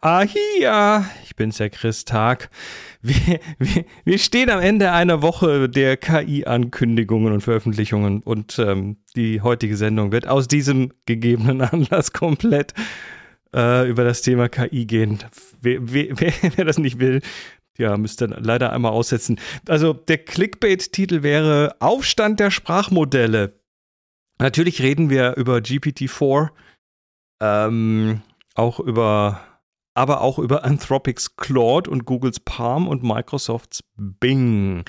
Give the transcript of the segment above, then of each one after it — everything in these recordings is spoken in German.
ahia, ich bin's der Chris Tag. Wir, wir, wir stehen am Ende einer Woche der KI-Ankündigungen und Veröffentlichungen und ähm, die heutige Sendung wird aus diesem gegebenen Anlass komplett äh, über das Thema KI gehen. Wer, wer, wer das nicht will, ja, müsste leider einmal aussetzen. Also der Clickbait-Titel wäre Aufstand der Sprachmodelle. Natürlich reden wir über GPT-4, ähm, auch über, aber auch über Anthropics Claude und Googles Palm und Microsofts Bing.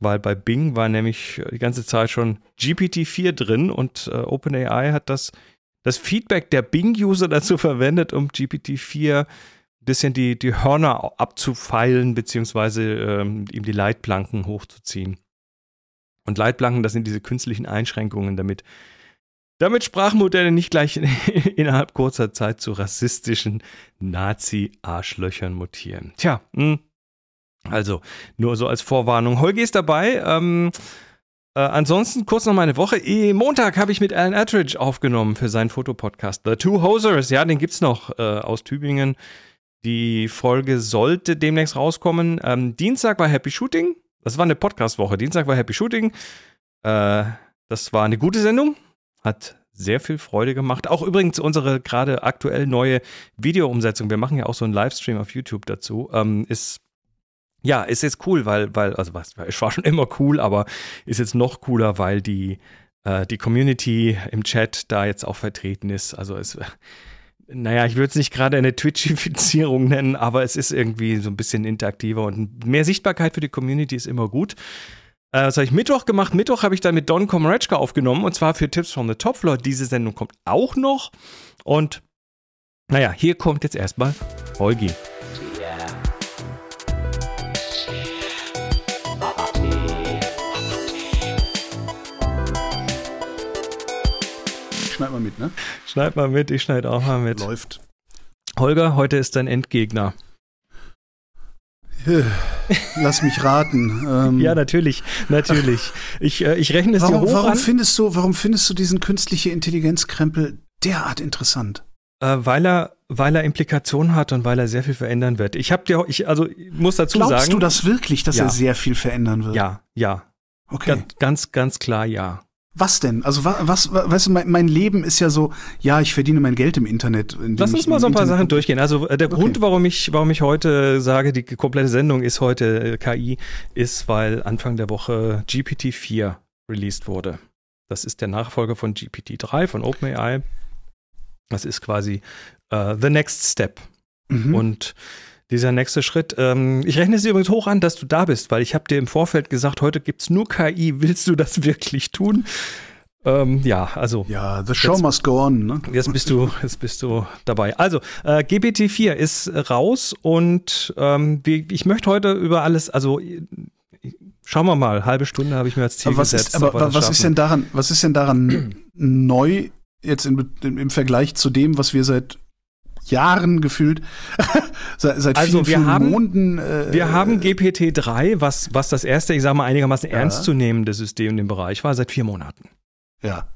Weil bei Bing war nämlich die ganze Zeit schon GPT-4 drin und äh, OpenAI hat das, das Feedback der Bing-User dazu verwendet, um GPT-4 ein bisschen die, die Hörner abzufeilen, beziehungsweise ähm, ihm die Leitplanken hochzuziehen. Und Leitplanken, das sind diese künstlichen Einschränkungen, damit, damit Sprachmodelle nicht gleich innerhalb kurzer Zeit zu rassistischen Nazi-Arschlöchern mutieren. Tja, mh. Hm. also nur so als Vorwarnung. Holgi ist dabei. Ähm, äh, ansonsten kurz noch meine Woche. E Montag habe ich mit Alan Attridge aufgenommen für seinen Fotopodcast. The Two Hosers, ja, den gibt's noch äh, aus Tübingen. Die Folge sollte demnächst rauskommen. Ähm, Dienstag war Happy Shooting. Das war eine Podcast-Woche. Dienstag war Happy Shooting. Äh, das war eine gute Sendung. Hat sehr viel Freude gemacht. Auch übrigens unsere gerade aktuell neue Video-Umsetzung. Wir machen ja auch so einen Livestream auf YouTube dazu. Ähm, ist ja, ist jetzt cool, weil, weil, also was, es war schon immer cool, aber ist jetzt noch cooler, weil die, äh, die Community im Chat da jetzt auch vertreten ist. Also es, naja, ich würde es nicht gerade eine Twitchifizierung nennen, aber es ist irgendwie so ein bisschen interaktiver und mehr Sichtbarkeit für die Community ist immer gut. Äh, das habe ich Mittwoch gemacht. Mittwoch habe ich dann mit Don Komratschka aufgenommen und zwar für Tipps from the Top Floor. Diese Sendung kommt auch noch. Und naja, hier kommt jetzt erstmal Holgi. Schneid mal mit, ne? Schneid mal mit, ich schneide auch mal mit. Läuft. Holger, heute ist dein Endgegner. Lass mich raten. Ähm, ja, natürlich, natürlich. Ich, äh, ich rechne es warum, dir hoch warum an. Findest du, warum findest du diesen künstliche Intelligenzkrempel derart interessant? Äh, weil er weil er Implikationen hat und weil er sehr viel verändern wird. Ich habe dir, ich also ich muss dazu Glaubst sagen. Glaubst du das wirklich, dass ja. er sehr viel verändern wird? Ja, ja. Okay. Ganz, ganz, ganz klar, ja. Was denn? Also was, was weißt du, mein, mein, Leben ist ja so, ja, ich verdiene mein Geld im Internet. Lass uns mal so ein paar Internet Sachen durchgehen. Also äh, der okay. Grund, warum ich, warum ich heute sage, die komplette Sendung ist heute äh, KI, ist, weil Anfang der Woche GPT-4 released wurde. Das ist der Nachfolger von GPT-3 von OpenAI. Das ist quasi uh, the next step. Mhm. Und dieser nächste Schritt. Ähm, ich rechne es dir übrigens hoch an, dass du da bist, weil ich habe dir im Vorfeld gesagt, heute gibt es nur KI. Willst du das wirklich tun? Ähm, ja, also. Ja, the show jetzt, must go on. Ne? Jetzt bist du, jetzt bist du dabei. Also, äh, GPT-4 ist raus und ähm, ich möchte heute über alles, also schauen wir mal, halbe Stunde habe ich mir als Ziel aber was gesetzt. Ist, aber was ist denn daran, was ist denn daran neu jetzt in, im Vergleich zu dem, was wir seit Jahren gefühlt, seit, seit also vielen, wir vielen haben, Monaten. Äh, wir haben GPT-3, was, was das erste, ich sage mal, einigermaßen ja. ernstzunehmende System in dem Bereich war, seit vier Monaten. Ja.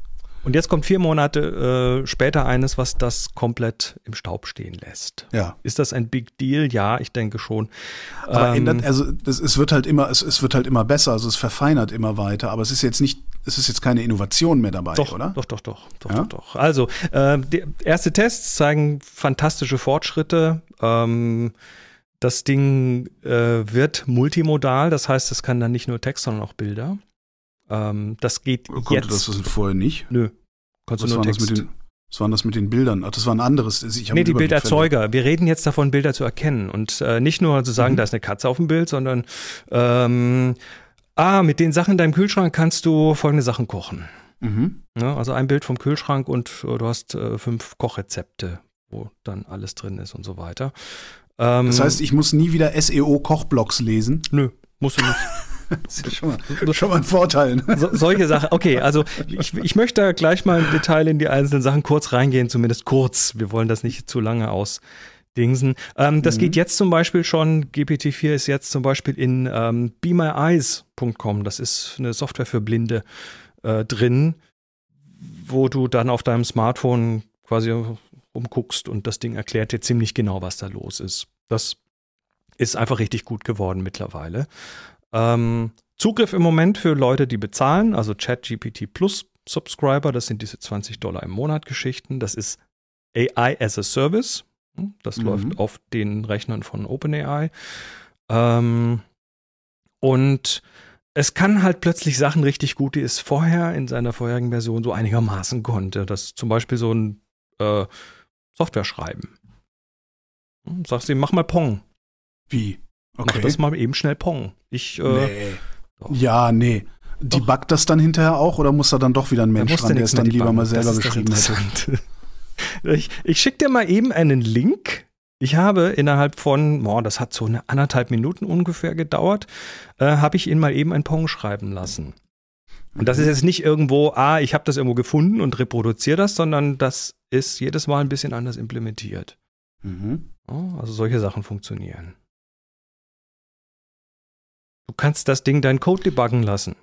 Und jetzt kommt vier Monate äh, später eines, was das komplett im Staub stehen lässt. Ja. Ist das ein Big Deal? Ja, ich denke schon. Aber ähm, ändert, also das, es wird halt immer, es, es wird halt immer besser, also es verfeinert immer weiter, aber es ist jetzt nicht, es ist jetzt keine Innovation mehr dabei, doch, oder? Doch, doch, doch, doch, ja? doch, doch. Also, äh, erste Tests zeigen fantastische Fortschritte. Ähm, das Ding äh, wird multimodal, das heißt, es kann dann nicht nur Text, sondern auch Bilder. Ähm, das geht Konnte jetzt. das das vorher nicht? Nö. Was du nur Text. Das mit den, was waren das mit den Bildern? Ach, das war ein anderes. Ich nee, die Bilderzeuger. Wir reden jetzt davon, Bilder zu erkennen. Und äh, nicht nur zu sagen, mhm. da ist eine Katze auf dem Bild, sondern ähm, ah, mit den Sachen in deinem Kühlschrank kannst du folgende Sachen kochen. Mhm. Ja, also ein Bild vom Kühlschrank und äh, du hast äh, fünf Kochrezepte, wo dann alles drin ist und so weiter. Ähm, das heißt, ich muss nie wieder SEO-Kochblogs lesen? Nö, musst du nicht. Das ist ja schon mal, schon mal ein Vorteil. Ne? So, solche Sachen. Okay, also ich, ich möchte da gleich mal im Detail in die einzelnen Sachen kurz reingehen, zumindest kurz. Wir wollen das nicht zu lange ausdingsen. Ähm, das mhm. geht jetzt zum Beispiel schon, GPT-4 ist jetzt zum Beispiel in ähm, BeMyEyes.com. Das ist eine Software für Blinde äh, drin, wo du dann auf deinem Smartphone quasi umguckst und das Ding erklärt dir ziemlich genau, was da los ist. Das ist einfach richtig gut geworden mittlerweile. Ähm, Zugriff im Moment für Leute, die bezahlen, also ChatGPT Plus Subscriber, das sind diese 20 Dollar im Monat Geschichten. Das ist AI as a Service. Das mhm. läuft auf den Rechnern von OpenAI. Ähm, und es kann halt plötzlich Sachen richtig gut, die es vorher in seiner vorherigen Version so einigermaßen konnte. Das zum Beispiel so ein äh, Software schreiben. Hm, sagst du, mach mal Pong. Wie? Okay. Mach das mal eben schnell Pong. Ich, äh, nee. Ja, nee. Die buggt das dann hinterher auch oder muss da dann doch wieder ein Mensch dran, der es dann lieber mal selber geschrieben hätte? Ich ich schicke dir mal eben einen Link. Ich habe innerhalb von, boah, das hat so eine anderthalb Minuten ungefähr gedauert, äh, habe ich ihn mal eben ein Pong schreiben lassen. Und das ist jetzt nicht irgendwo, ah, ich habe das irgendwo gefunden und reproduziere das, sondern das ist jedes Mal ein bisschen anders implementiert. Mhm. Also solche Sachen funktionieren. Du kannst das Ding deinen Code debuggen lassen.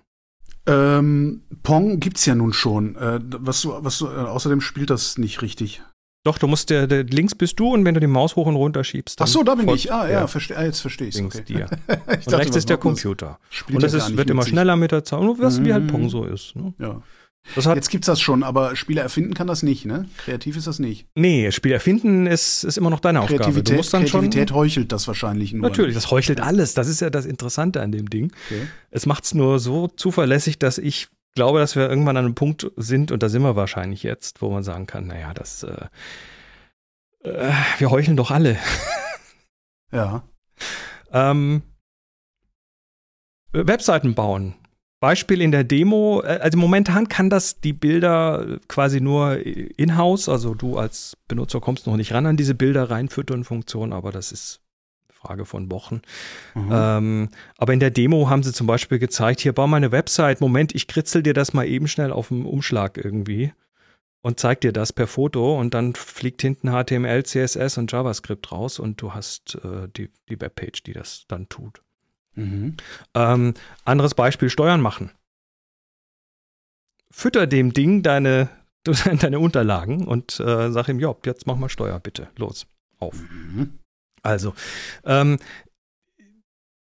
Ähm, Pong gibt's ja nun schon. Äh, was du, was du, äh, außerdem spielt das nicht richtig. Doch, du musst der, der, links bist du und wenn du die Maus hoch und runter schiebst, dann Ach so, da bin ich. Ah, ja, verste, ah, jetzt verstehe ich's. Okay. dir. ich und rechts ist der Computer. Und das ist, wird immer schneller mit der Zeit, was mhm. wie halt Pong so ist. Ne? Ja. Jetzt gibt's das schon, aber Spieler erfinden kann das nicht, ne? Kreativ ist das nicht. Nee, Spieler erfinden ist, ist immer noch deine Aufgabe. Du musst dann Kreativität schon, heuchelt das wahrscheinlich nur. Natürlich, das heuchelt alles. Das ist ja das Interessante an dem Ding. Okay. Es macht's nur so zuverlässig, dass ich glaube, dass wir irgendwann an einem Punkt sind, und da sind wir wahrscheinlich jetzt, wo man sagen kann, naja, das, äh, äh, wir heucheln doch alle. ja. Ähm, Webseiten bauen Beispiel in der Demo, äh, also momentan kann das die Bilder quasi nur in-house, also du als Benutzer kommst noch nicht ran an diese Bilder reinfüttern Funktion, aber das ist eine Frage von Wochen. Mhm. Ähm, aber in der Demo haben sie zum Beispiel gezeigt, hier bau mal eine Website, Moment, ich kritzel dir das mal eben schnell auf dem Umschlag irgendwie und zeig dir das per Foto und dann fliegt hinten HTML, CSS und JavaScript raus und du hast äh, die, die Webpage, die das dann tut. Mhm. Ähm, anderes Beispiel, Steuern machen. Fütter dem Ding deine, deine Unterlagen und äh, sag ihm, ja, jetzt mach mal Steuer, bitte. Los, auf. Mhm. Also, ähm,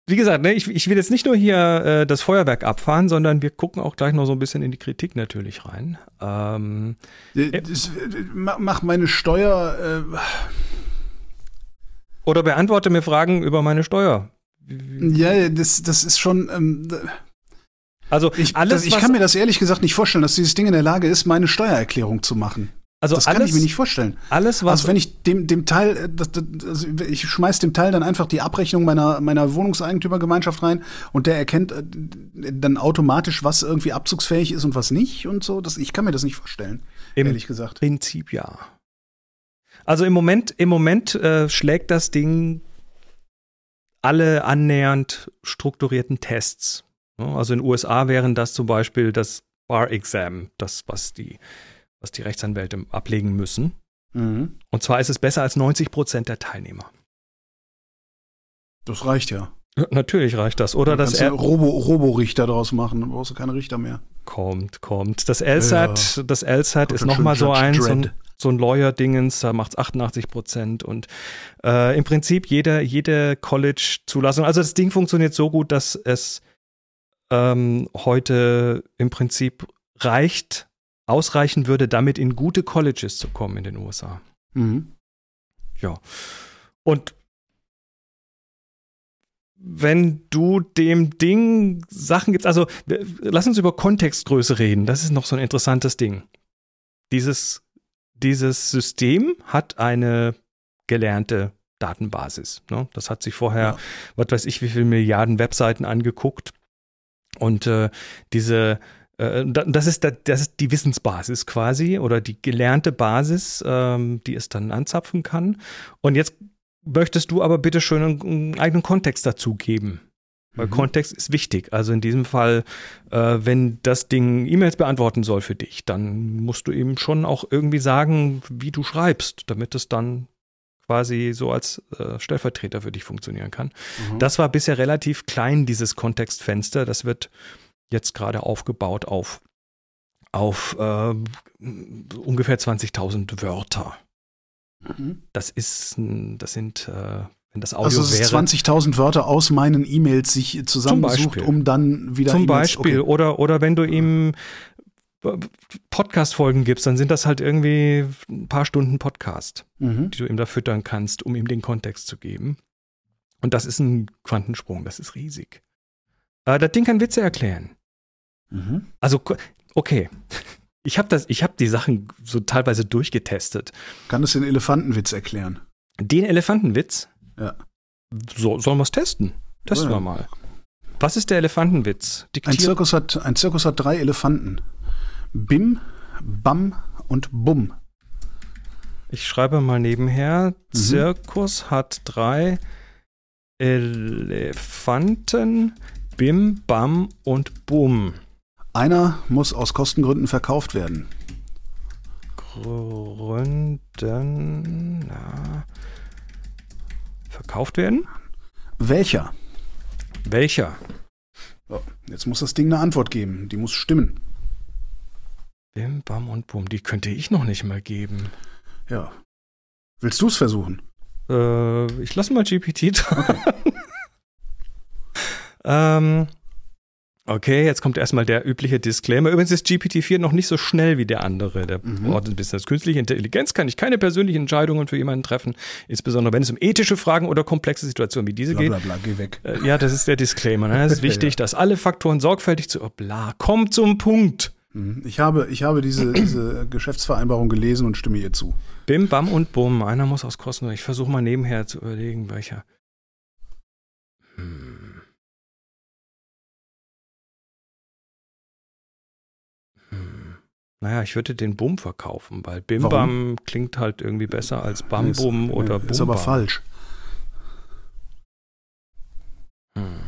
wie gesagt, ne, ich, ich, will jetzt nicht nur hier äh, das Feuerwerk abfahren, sondern wir gucken auch gleich noch so ein bisschen in die Kritik natürlich rein. Ähm, äh, das, mach meine Steuer. Äh oder beantworte mir Fragen über meine Steuer. Ja, das, das ist schon. Ähm, also ich, alles, das, ich kann mir das ehrlich gesagt nicht vorstellen, dass dieses Ding in der Lage ist, meine Steuererklärung zu machen. Also das alles, kann ich mir nicht vorstellen. Alles, was also wenn ich dem, dem Teil, äh, das, das, also ich schmeiß dem Teil dann einfach die Abrechnung meiner, meiner Wohnungseigentümergemeinschaft rein und der erkennt äh, dann automatisch, was irgendwie abzugsfähig ist und was nicht und so. Das, ich kann mir das nicht vorstellen, Im ehrlich gesagt. Prinzip ja. Also im Moment, im Moment äh, schlägt das Ding alle annähernd strukturierten Tests. Also in den USA wären das zum Beispiel das Bar-Exam, das, was die, was die Rechtsanwälte ablegen müssen. Mhm. Und zwar ist es besser als 90 Prozent der Teilnehmer. Das reicht ja. Natürlich reicht das. Oder das ja Robo, Roborichter daraus machen, dann brauchst du keine Richter mehr. Kommt, kommt. Das LSAT, ja. das LSAT ist nochmal so eins. Und so ein Lawyer-Dingens, da macht es 88 Prozent und äh, im Prinzip jede, jede College-Zulassung, also das Ding funktioniert so gut, dass es ähm, heute im Prinzip reicht, ausreichen würde, damit in gute Colleges zu kommen in den USA. Mhm. Ja. Und wenn du dem Ding Sachen gibst, also lass uns über Kontextgröße reden, das ist noch so ein interessantes Ding. Dieses dieses System hat eine gelernte Datenbasis. Ne? Das hat sich vorher, ja. was weiß ich, wie viele Milliarden Webseiten angeguckt. Und äh, diese, äh, das, ist, das ist die Wissensbasis quasi oder die gelernte Basis, ähm, die es dann anzapfen kann. Und jetzt möchtest du aber bitte schön einen, einen eigenen Kontext dazu geben. Weil mhm. Kontext ist wichtig. Also in diesem Fall, äh, wenn das Ding E-Mails beantworten soll für dich, dann musst du ihm schon auch irgendwie sagen, wie du schreibst, damit es dann quasi so als äh, Stellvertreter für dich funktionieren kann. Mhm. Das war bisher relativ klein, dieses Kontextfenster. Das wird jetzt gerade aufgebaut auf, auf äh, ungefähr 20.000 Wörter. Mhm. Das ist, das sind, äh, wenn das Audio also es ist 20.000 Wörter aus meinen E-Mails sich zusammensucht, um dann wieder Zum Beispiel. Okay. Oder, oder wenn du ihm Podcast-Folgen gibst, dann sind das halt irgendwie ein paar Stunden Podcast, mhm. die du ihm da füttern kannst, um ihm den Kontext zu geben. Und das ist ein Quantensprung, das ist riesig. Äh, das Ding kann Witze erklären. Mhm. Also, okay. Ich habe hab die Sachen so teilweise durchgetestet. Kann es den Elefantenwitz erklären? Den Elefantenwitz? Ja. So, sollen wir es testen? Testen ja. wir mal. Was ist der Elefantenwitz? Ein Zirkus, hat, ein Zirkus hat drei Elefanten. Bim, Bam und Bum. Ich schreibe mal nebenher. Mhm. Zirkus hat drei Elefanten. Bim, Bam und Bum. Einer muss aus Kostengründen verkauft werden. Gründen. Na, verkauft werden? Welcher? Welcher? So, jetzt muss das Ding eine Antwort geben. Die muss stimmen. Bim, Bam und Bum. Die könnte ich noch nicht mal geben. Ja. Willst du es versuchen? Äh, ich lasse mal GPT dran. Okay. ähm, okay, jetzt kommt erstmal der übliche Disclaimer. Übrigens ist GPT-4 noch nicht so schnell wie der andere. Der mhm. ordnet ein bisschen das künstliche Intelligenz kann ich keine persönlichen Entscheidungen für jemanden treffen, insbesondere wenn es um ethische Fragen oder komplexe Situationen wie diese bla, geht. Bla, bla, geh weg. Äh, ja, das ist der Disclaimer. Ne? Es ist wichtig, ja. dass alle Faktoren sorgfältig zu. Oh, bla, komm zum Punkt. Mhm. Ich habe, ich habe diese, diese Geschäftsvereinbarung gelesen und stimme ihr zu. Bim, bam und bumm. Einer muss aus Kosten. Ich versuche mal nebenher zu überlegen, welcher. Naja, ich würde den Bumm verkaufen, weil Bim Warum? Bam klingt halt irgendwie besser als Bam nee, Bum oder Bum. Ist aber Bam. falsch. Hm.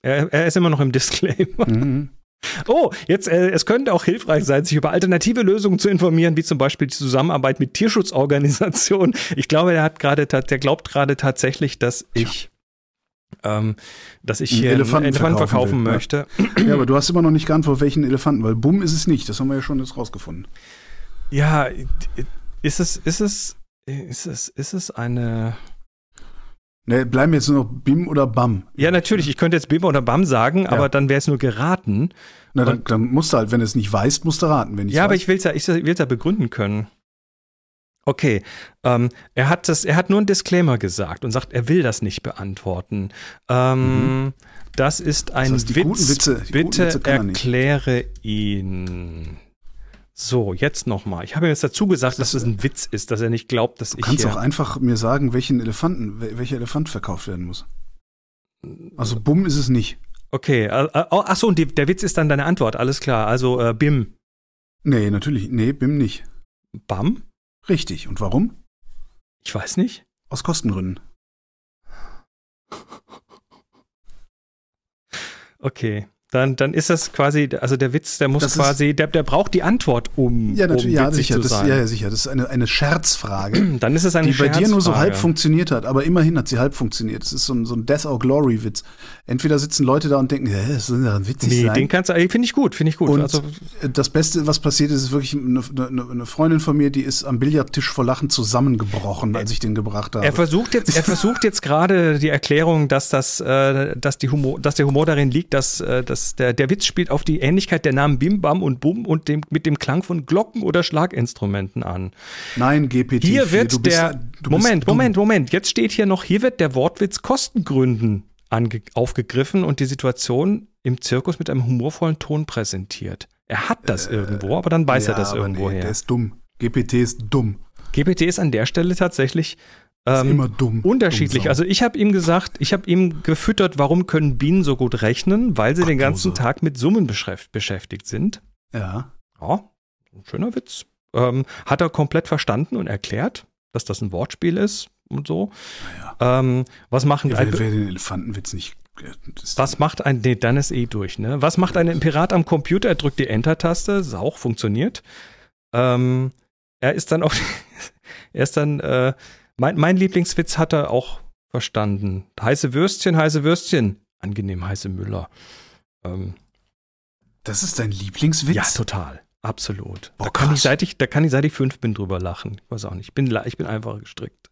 Er, er, ist immer noch im Disclaimer. Mhm. Oh, jetzt, äh, es könnte auch hilfreich sein, sich über alternative Lösungen zu informieren, wie zum Beispiel die Zusammenarbeit mit Tierschutzorganisationen. Ich glaube, er hat gerade, der glaubt gerade tatsächlich, dass ich, ähm, dass ich hier einen Elefanten, einen Elefanten verkaufen, verkaufen möchte. Ja. ja. aber du hast immer noch nicht geantwortet, welchen Elefanten, weil Bumm ist es nicht. Das haben wir ja schon jetzt rausgefunden. Ja, ist es, ist es, ist es, ist es eine, Ne, bleiben jetzt nur noch Bim oder Bam. Ja, natürlich. Ich könnte jetzt Bim oder Bam sagen, ja. aber dann wäre es nur geraten. Na, dann, dann, musst du halt, wenn du es nicht weißt, musst du raten. Wenn ja, weiß. aber ich will es ja, ich will's ja begründen können. Okay, ähm, er hat das, er hat nur einen Disclaimer gesagt und sagt, er will das nicht beantworten. Ähm, mhm. Das ist ein das heißt, Witz. Witze, Bitte Witze erkläre ihn. So, jetzt nochmal. Ich habe ihm jetzt dazu gesagt, das dass es ein Witz ist, dass er nicht glaubt, dass du ich. Du kannst auch einfach mir sagen, welchen Elefanten, welcher Elefant verkauft werden muss. Also Bumm ist es nicht. Okay, äh, äh, oh, ach so, und die, der Witz ist dann deine Antwort, alles klar. Also äh, Bim. Nee, natürlich, nee, Bim nicht. Bam? Richtig. Und warum? Ich weiß nicht. Aus Kostengründen. Okay. Dann, dann ist das quasi, also der Witz, der muss das quasi, der, der braucht die Antwort, um, ja, natürlich, um ja, sicher, zu das, sein. Ja, sicher. Das ist eine, eine Scherzfrage. dann ist es eine Die bei dir nur so halb funktioniert hat, aber immerhin hat sie halb funktioniert. Das ist so ein, so ein Death or Glory Witz. Entweder sitzen Leute da und denken, hä, das soll ja witzig nee, sein. den kannst du, finde ich gut, finde ich gut. Und also, das Beste, was passiert ist, ist wirklich eine, eine, eine, Freundin von mir, die ist am Billardtisch vor Lachen zusammengebrochen, als ich den gebracht habe. Er versucht jetzt, er versucht jetzt gerade die Erklärung, dass das, äh, dass die Humor, dass der Humor darin liegt, dass, äh, dass der, der Witz spielt auf die Ähnlichkeit der Namen Bim, Bam und Bum und dem, mit dem Klang von Glocken oder Schlaginstrumenten an. Nein, GPT. Hier wird bist, der. Moment, Moment, Moment. Jetzt steht hier noch, hier wird der Wortwitz Kostengründen aufgegriffen und die Situation im Zirkus mit einem humorvollen Ton präsentiert. Er hat das äh, irgendwo, aber dann weiß ja, er das irgendwo nee, her. Der ist dumm. GPT ist dumm. GPT ist an der Stelle tatsächlich ähm, immer dumm. Unterschiedlich. Dumm also ich habe ihm gesagt, ich habe ihm gefüttert, warum können Bienen so gut rechnen? Weil sie Gott, den ganzen Tag mit Summen beschäftigt sind. Ja. Ja, ein schöner Witz. Ähm, hat er komplett verstanden und erklärt, dass das ein Wortspiel ist und so. Naja. Ähm, was machen ja, wer, wer den Elefantenwitz nicht was macht ein, nee, dann ist eh durch, ne? Was macht ein Pirat am Computer? Er drückt die Enter-Taste, das auch funktioniert. Ähm, er ist dann auch, er ist dann, äh, mein, mein Lieblingswitz hat er auch verstanden. Heiße Würstchen, heiße Würstchen. Angenehm heiße Müller. Ähm, das ist dein Lieblingswitz? Ja, total. Absolut. Boah, da, kann ich, seit ich, da kann ich, seit ich fünf bin, drüber lachen. Ich weiß auch nicht. Ich bin, ich bin einfach gestrickt.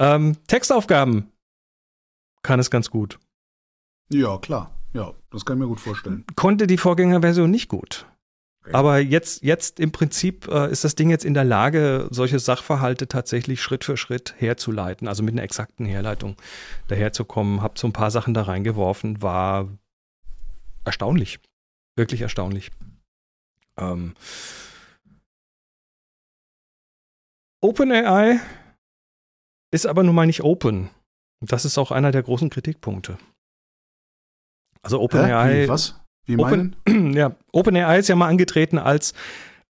Ähm, Textaufgaben kann es ganz gut. Ja, klar. Ja, das kann ich mir gut vorstellen. Konnte die Vorgängerversion nicht gut. Okay. Aber jetzt, jetzt im Prinzip äh, ist das Ding jetzt in der Lage, solche Sachverhalte tatsächlich Schritt für Schritt herzuleiten, also mit einer exakten Herleitung daherzukommen. Hab so ein paar Sachen da reingeworfen, war erstaunlich. Wirklich erstaunlich. Ähm, OpenAI ist aber nun mal nicht open. Das ist auch einer der großen Kritikpunkte. Also? OpenAI was? Wie Open- meinen? ja, OpenAI ist ja mal angetreten als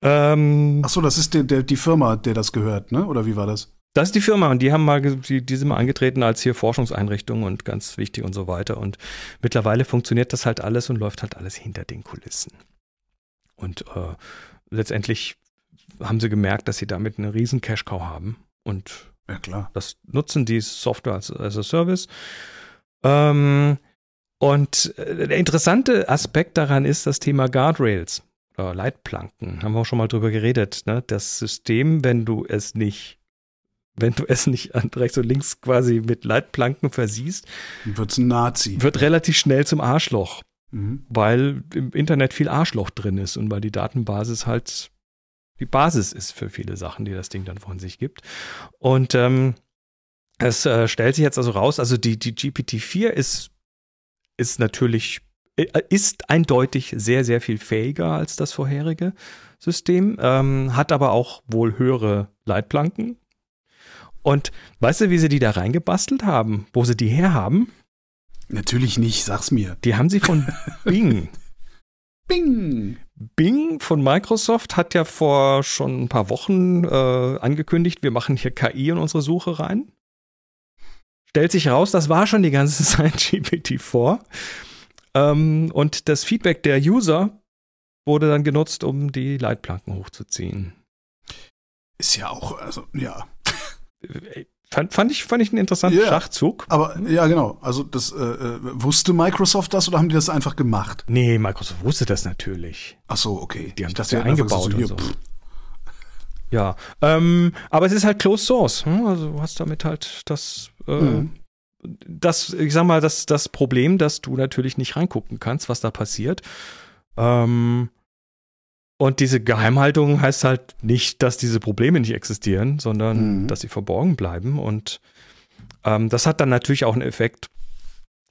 ähm, Ach so, das ist der, der, die Firma, der das gehört, ne? Oder wie war das? das ist die Firma und die haben mal die, die sind mal angetreten als hier Forschungseinrichtung und ganz wichtig und so weiter und mittlerweile funktioniert das halt alles und läuft halt alles hinter den Kulissen. Und äh, letztendlich haben sie gemerkt, dass sie damit eine riesen Cash Cow haben und Ja, klar. das nutzen die Software als, als a Service. Ähm, und äh, der interessante Aspekt daran ist das Thema Guardrails oder Leitplanken. Haben wir auch schon mal drüber geredet. Ne? Das System, wenn du es nicht, wenn du es nicht an rechts und links quasi mit Leitplanken versiehst, wird's ein Nazi. wird relativ schnell zum Arschloch, Mhm. weil im Internet viel Arschloch drin ist und weil die Datenbasis halt die Basis ist für viele Sachen, die das Ding dann von sich gibt. Und ähm, es äh, stellt sich jetzt also raus, also die, die GPT-4 ist, ist natürlich, äh, ist eindeutig sehr, sehr viel fähiger als das vorherige System, ähm, hat aber auch wohl höhere Leitplanken. Und weißt du, wie sie die da reingebastelt haben, wo sie die herhaben? Natürlich nicht, sag's mir. Die haben sie von Bing. Bing! Bing von Microsoft hat ja vor schon ein paar Wochen äh, angekündigt, wir machen hier KI in unsere Suche rein. Stellt sich raus, das war schon die ganze Zeit GPT-4. Ähm, und das Feedback der User wurde dann genutzt, um die Leitplanken hochzuziehen. Ist ja auch, also, ja. Äh, Fand, fand, ich, fand ich einen interessanten Ja. Schachzug. Aber, ja, genau. Also, das, äh, äh, wusste Microsoft das oder haben die das einfach gemacht? Nee, Microsoft wusste das natürlich. Ach so, okay. Die haben Ich das ja eingebaut hier, und so. Ja, ähm, aber es ist halt Closed Source. Hm? Also du hast damit halt das, Mhm. das, ich sag mal, das, das Problem, dass du natürlich nicht reingucken kannst, was da passiert. Ähm, und diese Geheimhaltung heißt halt nicht, dass diese Probleme nicht existieren, sondern Mhm. dass sie verborgen bleiben. Und ähm, das hat dann natürlich auch einen Effekt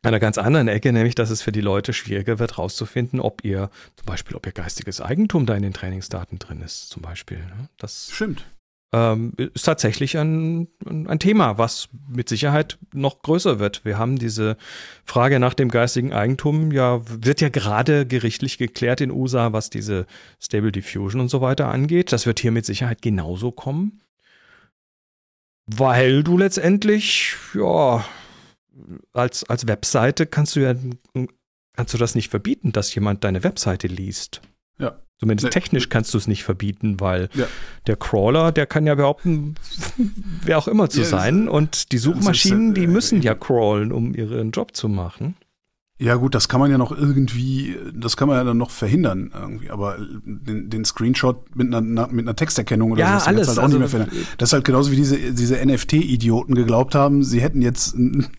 an einer ganz anderen Ecke, nämlich, dass es für die Leute schwieriger wird, rauszufinden, ob ihr, zum Beispiel, ob ihr geistiges Eigentum da in den Trainingsdaten drin ist, zum Beispiel. ne? Das Stimmt. Ähm, ist tatsächlich ein, ein Thema, was mit Sicherheit noch größer wird. Wir haben diese Frage nach dem geistigen Eigentum, ja, wird ja gerade gerichtlich geklärt in USA, was diese Stable Diffusion und so weiter angeht. Das wird hier mit Sicherheit genauso kommen. Weil du letztendlich, ja, als, als Webseite kannst du ja, kannst du das nicht verbieten, dass jemand deine Webseite liest. Ja. Zumindest Nee. technisch kannst du es nicht verbieten, weil Ja. der Crawler, der kann ja behaupten, wer auch immer zu Ja, sein. Und die Suchmaschinen, selbst, äh, die müssen ja crawlen, um ihren Job zu machen. Ja, gut, das kann man ja noch irgendwie, das kann man ja dann noch verhindern irgendwie, aber den, den Screenshot mit einer, mit einer Texterkennung oder Ja, kannst du alles, Halt auch nicht mehr also- verhindern. Das ist halt genauso wie diese, diese NFT-Idioten geglaubt haben, sie hätten jetzt ein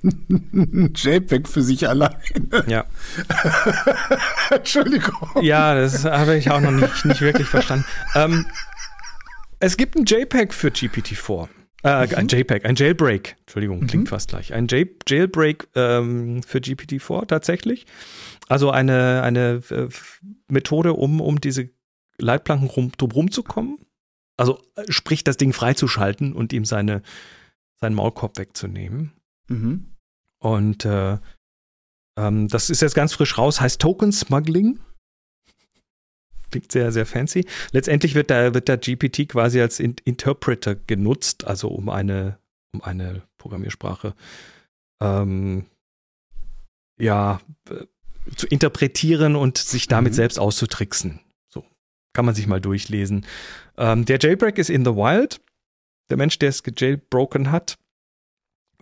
JPEG für sich allein. Ja, Entschuldigung. ja das habe ich auch noch nicht, nicht wirklich verstanden. Ähm, es gibt ein JPEG für GPT-4. Äh, ein JPEG, ein Jailbreak. Entschuldigung, klingt fast gleich. Ein J Jailbreak ähm, für GPT-4 tatsächlich. Also eine, eine äh, Methode, um, um diese Leitplanken rum, drum rumzukommen. Also äh, sprich, das Ding freizuschalten und ihm seine, seinen Maulkorb wegzunehmen. Mhm. Und äh, ähm, das ist jetzt ganz frisch raus, heißt Token Smuggling. Klingt sehr, sehr fancy. Letztendlich wird der, wird der GPT quasi als In Interpreter genutzt, also um eine, um eine Programmiersprache ähm, ja, äh, zu interpretieren und sich damit Mhm. selbst auszutricksen. So kann man sich mal durchlesen. Ähm, der Jailbreak ist in the wild. Der Mensch, der es gejailbroken hat,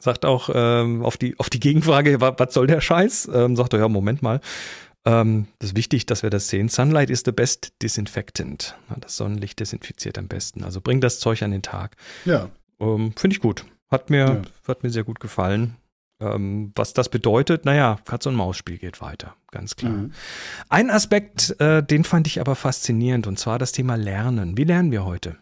sagt auch ähm, auf, die, auf die Gegenfrage, wa- was soll der Scheiß? Ähm, sagt er, ja, Moment mal. Ähm, das ist wichtig, dass wir das sehen. Sunlight is the best disinfectant. Das Sonnenlicht desinfiziert am besten. Also bring das Zeug an den Tag. Ja. Ähm, Finde ich gut. Hat mir, ja. hat mir sehr gut gefallen. Ähm, was das bedeutet, naja, Katz- und Maus-Spiel geht weiter, ganz klar. Mhm. Ein Aspekt, äh, den fand ich aber faszinierend, und zwar das Thema Lernen. Wie lernen wir heute?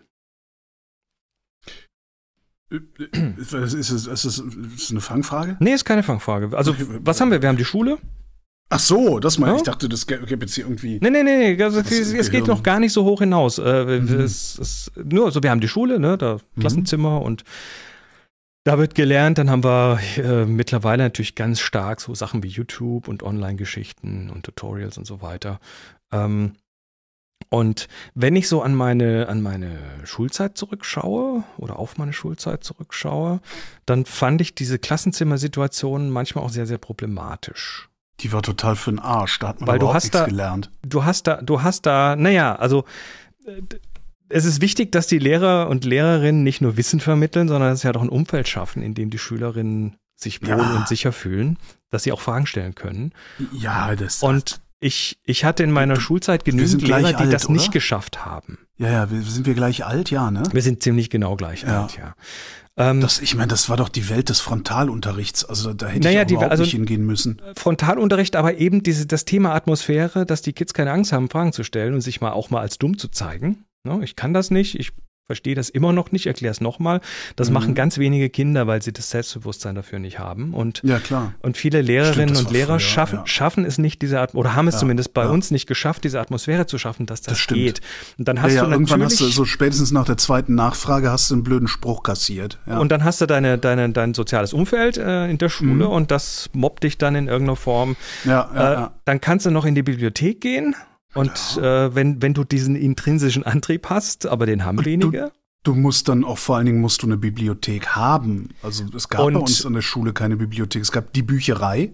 Ist es, ist, es, ist es eine Fangfrage? Nee, ist keine Fangfrage. Also, was haben wir? Wir haben die Schule. Ach so, das mal. Ja? Ich dachte, das gibt jetzt hier irgendwie. Nee, nee, nee, nee. Also, es, es geht noch gar nicht so hoch hinaus. Äh, mhm. es, es, nur, also wir haben die Schule, ne, da mhm. Klassenzimmer und da wird gelernt. Dann haben wir äh, mittlerweile natürlich ganz stark so Sachen wie YouTube und Online-Geschichten und Tutorials und so weiter. Ähm, und wenn ich so an meine, an meine Schulzeit zurückschaue oder auf meine Schulzeit zurückschaue, dann fand ich diese Klassenzimmersituation manchmal auch sehr, sehr problematisch. Die war total für den Arsch, da hat man Weil überhaupt du hast nichts da, gelernt. Du hast da, du hast da, naja, also es ist wichtig, dass die Lehrer und Lehrerinnen nicht nur Wissen vermitteln, sondern dass sie halt auch ein Umfeld schaffen, in dem die Schülerinnen sich wohl ja. und sicher fühlen, dass sie auch Fragen stellen können. Ja, das. Und ich, ich hatte in meiner Schulzeit genügend Lehrer, die alt, das oder? nicht geschafft haben. Ja, ja, wir, sind wir gleich alt, ja, ne? Wir sind ziemlich genau gleich ja. alt, ja. Ähm, das, ich meine, das war doch die Welt des Frontalunterrichts. Also da hätte naja, ich auch die, überhaupt also, nicht hingehen müssen. Frontalunterricht, aber eben diese, das Thema Atmosphäre, dass die Kids keine Angst haben, Fragen zu stellen und sich mal auch mal als dumm zu zeigen. Ne? Ich kann das nicht, ich verstehe das immer noch nicht, erkläre es nochmal. Das mhm. machen ganz wenige Kinder, weil sie das Selbstbewusstsein dafür nicht haben. Und, ja, klar. und viele Lehrerinnen Stimmt, und Lehrer früher, schaffen, ja. schaffen es nicht, diese Art oder haben es ja, zumindest bei ja. uns nicht geschafft, diese Atmosphäre zu schaffen, dass das, das geht. Und dann hast ja, du irgendwann hast du so spätestens nach der zweiten Nachfrage hast du einen blöden Spruch kassiert. Und dann hast du deine, deine, dein soziales Umfeld äh, in der Schule mhm. und das mobbt dich dann in irgendeiner Form. Ja, äh, Dann kannst du noch in die Bibliothek gehen und ja. äh, wenn, wenn du diesen intrinsischen Antrieb hast, aber den haben wenige. Du, du, musst dann auch vor allen Dingen musst du eine Bibliothek haben. Also es gab und, bei uns an der Schule keine Bibliothek. Es gab die Bücherei.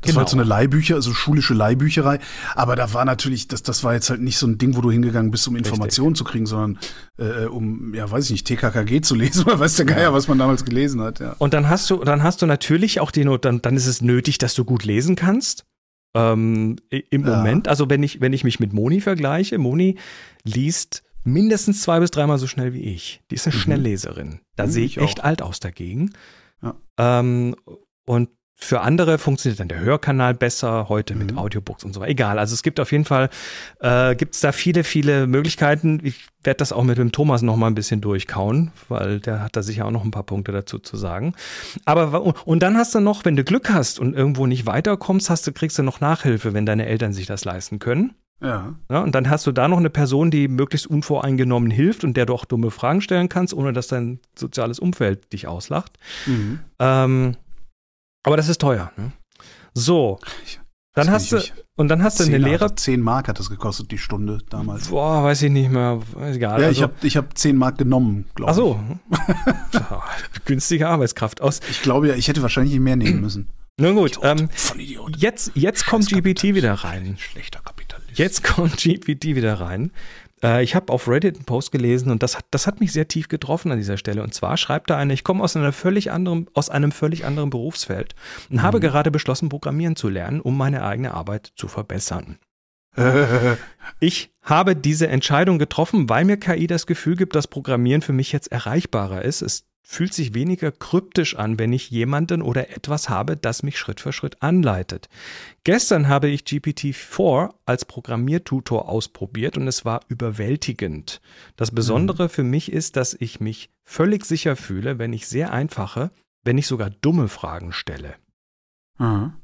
Das genau. war halt so eine Leihbücher, also schulische Leihbücherei. Aber da war natürlich, das, das war jetzt halt nicht so ein Ding, wo du hingegangen bist, um Informationen zu kriegen, sondern äh, um, ja, weiß ich nicht, TKKG zu lesen oder weiß der Geier, ja. was man damals gelesen hat. Ja. Und dann hast du, dann hast du natürlich auch die Not, dann, dann ist es nötig, dass du gut lesen kannst ähm, im ja. Moment. Also wenn ich, wenn ich mich mit Moni vergleiche, Moni liest mindestens zwei bis dreimal so schnell wie ich. Die ist eine mhm. Schnellleserin. Da mhm, sehe ich, ich echt alt aus dagegen. Ja. Ähm, und für andere funktioniert dann der Hörkanal besser, heute mit mhm. Audiobooks und so weiter. Egal, also es gibt auf jeden Fall, äh, gibt es da viele, viele Möglichkeiten. Ich werde das auch mit dem Thomas noch mal ein bisschen durchkauen, weil der hat da sicher auch noch ein paar Punkte dazu zu sagen. Aber und dann hast du noch, wenn du Glück hast und irgendwo nicht weiterkommst, hast du, kriegst du noch Nachhilfe, wenn deine Eltern sich das leisten können. Ja. ja. Und dann hast du da noch eine Person, die möglichst unvoreingenommen hilft und der du auch dumme Fragen stellen kannst, ohne dass dein soziales Umfeld dich auslacht. Mhm. Ähm, aber das ist teuer. Ne? So. Dann hast du, und dann hast du eine Lehrer. 10 Mark hat das gekostet, die Stunde damals. Boah, weiß ich nicht mehr. Egal. Ja, also, ich habe ich hab 10 Mark genommen, glaube ich. Ach so. Günstige Arbeitskraft aus. Ich glaube ja, ich hätte wahrscheinlich mehr nehmen müssen. Nun gut, ähm, jetzt, jetzt kommt GPT wieder rein. Schlechter Kapitalist. Jetzt kommt GPT wieder rein. Äh, ich habe auf Reddit einen Post gelesen und das hat, das hat mich sehr tief getroffen an dieser Stelle. Und zwar schreibt da einer, ich komme aus, einer völlig anderen, aus einem völlig anderen Berufsfeld und mhm. habe gerade beschlossen, Programmieren zu lernen, um meine eigene Arbeit zu verbessern. ich habe diese Entscheidung getroffen, weil mir KI das Gefühl gibt, dass Programmieren für mich jetzt erreichbarer ist. Es fühlt sich weniger kryptisch an, wenn ich jemanden oder etwas habe, das mich Schritt für Schritt anleitet. Gestern habe ich GPT-4 als Programmiertutor ausprobiert und es war überwältigend. Das Besondere mhm. für mich ist, dass ich mich völlig sicher fühle, wenn ich sehr einfache, wenn nicht sogar dumme Fragen stelle. Mhm.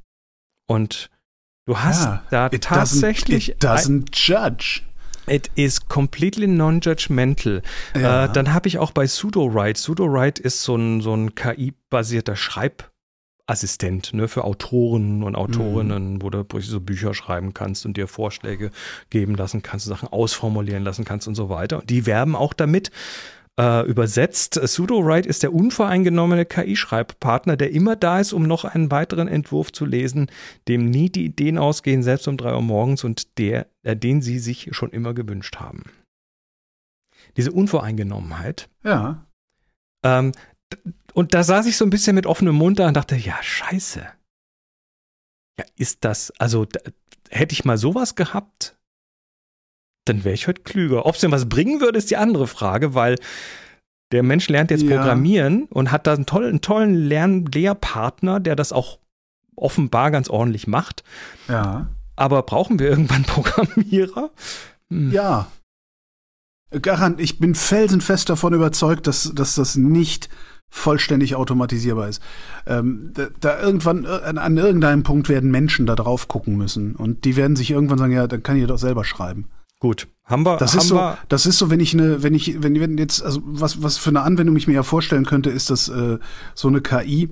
Und du hast ja, da it tatsächlich. Doesn't, it doesn't judge. It is completely non-judgmental. Ja. Äh, dann habe ich auch bei SudoWrite. SudoWrite ist so ein, so ein KI-basierter Schreibassistent ne, für Autoren und Autorinnen, mhm. wo du so Bücher schreiben kannst und dir Vorschläge geben lassen kannst, Sachen ausformulieren lassen kannst und so weiter. Und die werben auch damit, äh, übersetzt. Pseudo-Write ist der unvoreingenommene KI-Schreibpartner, der immer da ist, um noch einen weiteren Entwurf zu lesen, dem nie die Ideen ausgehen, selbst um drei Uhr morgens und der, äh, den sie sich schon immer gewünscht haben. Diese Unvoreingenommenheit. Ja. Ähm, und da saß ich so ein bisschen mit offenem Mund da und dachte, ja, scheiße. Ja, ist das, also da, hätte ich mal sowas gehabt, dann wäre ich heute klüger. Ob es denn was bringen würde, ist die andere Frage, weil der Mensch lernt jetzt Ja. Programmieren und hat da einen tollen, einen tollen Lern Lehrpartner, der das auch offenbar ganz ordentlich macht. Ja. Aber brauchen wir irgendwann Programmierer? Hm. Ja. Garant, ich bin felsenfest davon überzeugt, dass, dass das nicht vollständig automatisierbar ist. Ähm, da, da irgendwann, äh, an, an irgendeinem Punkt werden Menschen da drauf gucken müssen. Und die werden sich irgendwann sagen, ja, dann kann ich doch selber schreiben. Gut, haben wir, Das haben ist so, wir das ist so, wenn ich eine, wenn ich, wenn, wenn jetzt, also was, was für eine Anwendung ich mir ja vorstellen könnte, ist, dass äh, so eine KI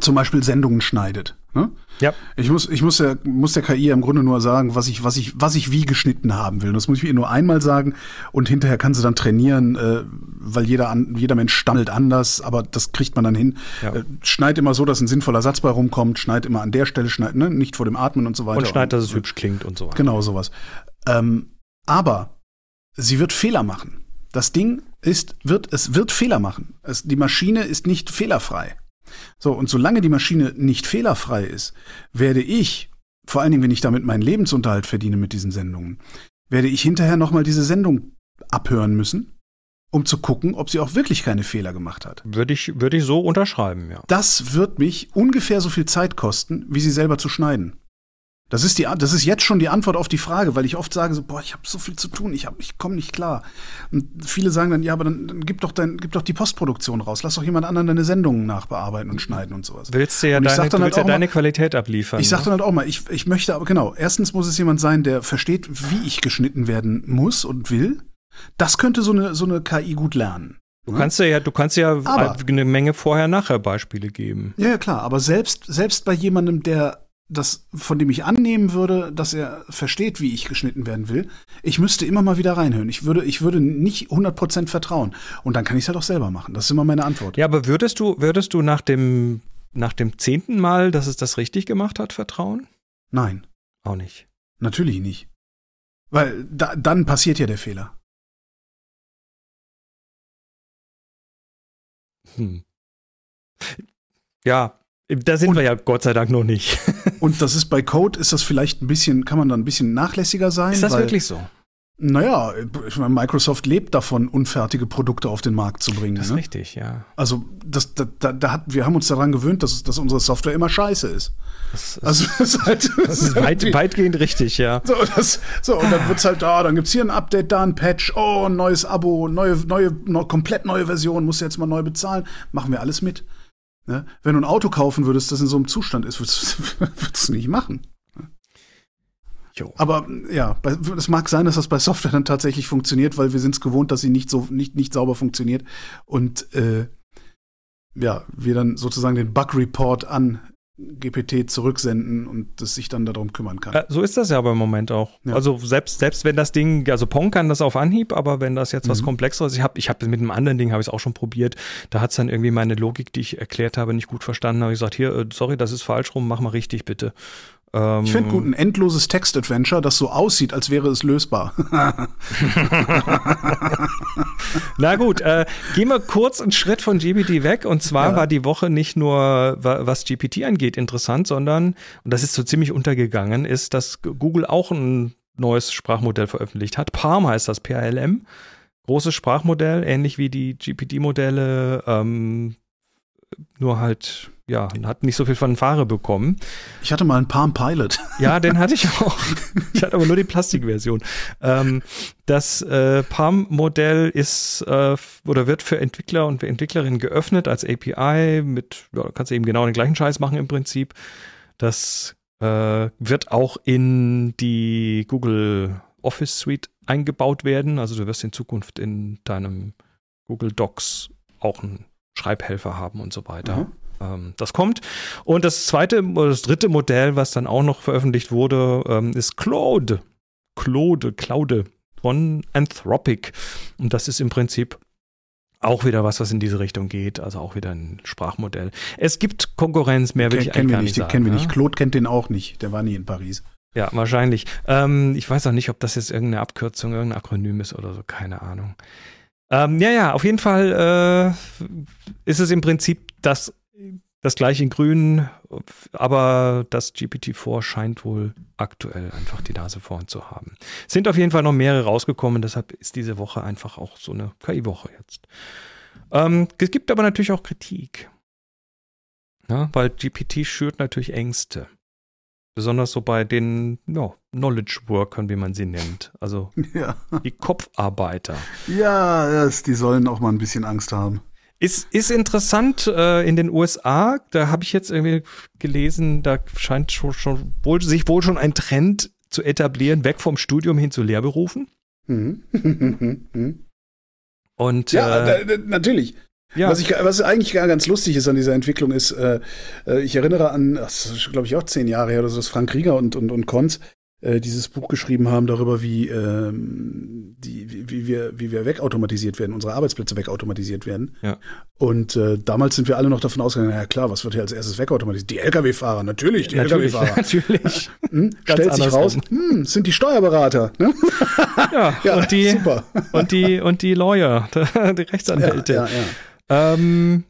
zum Beispiel Sendungen schneidet. Ne? Ja. Ich muss, ich muss der, muss der KI im Grunde nur sagen, was ich, was ich, was ich wie geschnitten haben will. Und Das muss ich ihr nur einmal sagen und hinterher kann sie dann trainieren, äh, weil jeder, an, jeder Mensch stammelt anders, aber das kriegt man dann hin. Ja. Äh, schneid immer so, dass ein sinnvoller Satz bei rumkommt, schneid immer an der Stelle, schneid, ne? nicht vor dem Atmen und so weiter. und schneid, dass es hübsch klingt und so weiter. Genau sowas. Ähm, aber sie wird Fehler machen. Das Ding ist, wird, es wird Fehler machen. Es, die Maschine ist nicht fehlerfrei. So, und solange die Maschine nicht fehlerfrei ist, werde ich, vor allen Dingen, wenn ich damit meinen Lebensunterhalt verdiene mit diesen Sendungen, werde ich hinterher nochmal diese Sendung abhören müssen, um zu gucken, ob sie auch wirklich keine Fehler gemacht hat. Würde ich, würde ich so unterschreiben, ja. Das wird mich ungefähr so viel Zeit kosten, wie sie selber zu schneiden. Das ist, die, das ist jetzt schon die Antwort auf die Frage, weil ich oft sage so, boah, ich habe so viel zu tun, ich, hab- ich komme nicht klar. Und viele sagen dann, ja, aber dann, dann gib, doch dein, gib doch die Postproduktion raus, lass doch jemand anderen deine Sendungen nachbearbeiten und schneiden und sowas. Willst du ja deine, dann du halt willst ja auch mal- deine Qualität abliefern. Ich sag ne? dann halt auch mal, ich, ich möchte aber, genau, erstens muss es jemand sein, der versteht, wie ich geschnitten werden muss und will. Das könnte so eine, so eine KI gut lernen. Du kannst ja, du kannst ja Aber- eine Menge Vorher-Nachher-Beispiele geben. Ja, ja, klar, aber selbst, selbst bei jemandem, der das, von dem ich annehmen würde, dass er versteht, wie ich geschnitten werden will, ich müsste immer mal wieder reinhören. Ich würde, ich würde nicht 100% vertrauen. Und dann kann ich es halt auch selber machen. Das ist immer meine Antwort. Ja, aber würdest du, würdest du nach dem, nach dem zehnten Mal, dass es das richtig gemacht hat, vertrauen? Nein, Auch nicht. natürlich nicht. Weil da, dann passiert ja der Fehler. Hm. Ja, da sind Und- wir ja Gott sei Dank noch nicht. Und das ist bei Code, ist das vielleicht ein bisschen, kann man da ein bisschen nachlässiger sein? Ist das weil, wirklich so? Naja, ich meine, Microsoft lebt davon, unfertige Produkte auf den Markt zu bringen. Das ist ne? richtig, ja. Also, das, da, da, da hat, wir haben uns daran gewöhnt, dass, dass unsere Software immer scheiße ist. Das, das, Also, das ist halt, das ist weit, weitgehend richtig, ja. So, das, so, und dann wird's halt da, dann gibt's hier ein Update, da ein Patch, oh, ein neues Abo, neue, neue, neu, komplett neue Version, musst du jetzt mal neu bezahlen. Machen wir alles mit. Ne? Wenn du ein Auto kaufen würdest, das in so einem Zustand ist, würdest, du nicht machen. Jo. Aber ja, es mag sein, dass das bei Software dann tatsächlich funktioniert, weil wir sind es gewohnt, dass sie nicht so nicht, nicht sauber funktioniert. Und äh, ja, wir dann sozusagen den Bug-Report an GPT zurücksenden und das sich dann darum kümmern kann. Äh, So ist das ja aber im Moment auch. Ja. Also selbst, selbst wenn das Ding, also Pong kann das auf Anhieb, aber wenn das jetzt was Mhm. komplexeres, ich habe ich hab mit einem anderen Ding habe ich es auch schon probiert, da hat es dann irgendwie meine Logik, die ich erklärt habe, nicht gut verstanden. habe ich gesagt, hier, äh, sorry, das ist falsch rum, mach mal richtig bitte. Ähm, Ich finde gut, ein endloses Text-Adventure, das so aussieht, als wäre es lösbar. Na gut, äh, gehen wir kurz einen Schritt von GPT weg. Und zwar Ja. war die Woche nicht nur, wa- was GPT angeht, interessant, sondern, und das ist so ziemlich untergegangen, ist, dass Google auch ein neues Sprachmodell veröffentlicht hat. Palm heißt das, PALM. Großes Sprachmodell, ähnlich wie die GPT-Modelle, ähm, nur halt, ja, hat nicht so viel Fanfare bekommen. Ich hatte mal einen Palm Pilot. Ja, den hatte ich auch. Ich hatte aber nur die Plastikversion. Ähm, das äh, Palm-Modell ist äh, oder wird für Entwickler und für Entwicklerinnen geöffnet als API mit, ja, kannst du eben genau den gleichen Scheiß machen im Prinzip. Das äh, wird auch in die Google Office Suite eingebaut werden. Also du wirst in Zukunft in deinem Google Docs auch einen Schreibhelfer haben und so weiter. Mhm. Ähm, das kommt. Und das zweite oder das dritte Modell, was dann auch noch veröffentlicht wurde, ähm, ist Claude. Claude, Claude von Anthropic. Und das ist im Prinzip auch wieder was, was in diese Richtung geht. Also auch wieder ein Sprachmodell. Es gibt Konkurrenz, mehr will Ken, ich kennen eigentlich wir gar nicht, sagen. kennen wir ne? nicht. Claude kennt den auch nicht. Der war nie in Paris. Ja, wahrscheinlich. Ähm, ich weiß auch nicht, ob das jetzt irgendeine Abkürzung, irgendein Akronym ist oder so, keine Ahnung. Ähm, ja, ja, auf jeden Fall äh, ist es im Prinzip das das gleiche in grün, aber das GPT-4 scheint wohl aktuell einfach die Nase vorn zu haben. Es sind auf jeden Fall noch mehrere rausgekommen, deshalb ist diese Woche einfach auch so eine KI-Woche jetzt. Ähm, es gibt aber natürlich auch Kritik. Ja, weil GPT schürt natürlich Ängste. Besonders so bei den ja, Knowledge Workern, wie man sie nennt. Also ja. die Kopfarbeiter. Ja, die sollen auch mal ein bisschen Angst haben. Ist, ist interessant äh, in den USA, da habe ich jetzt irgendwie gelesen, da scheint schon, schon wohl, sich wohl schon ein Trend zu etablieren, weg vom Studium hin zu Lehrberufen. Mhm. Und ja, äh, natürlich. Ja. Was, ich, was eigentlich ganz lustig ist an dieser Entwicklung ist, äh, äh ich erinnere an, das ist glaube ich auch zehn Jahre her, oder so, dass Frank Rieger und, und, und Konz äh, dieses Buch geschrieben haben darüber, wie, ähm, die, wie, wie, wir, wie wir wegautomatisiert werden, unsere Arbeitsplätze wegautomatisiert werden. Ja. Und äh, damals sind wir alle noch davon ausgegangen, ja klar, was wird hier als erstes wegautomatisiert? Die Lkw-Fahrer, natürlich, die Lkw-Fahrer. Natürlich. Hm? Stellt sich raus, hm, sind die Steuerberater. Ne? Ja, ja, und die, super. Und die, und die Lawyer, die Rechtsanwälte. Ja, ja, ja. Ähm,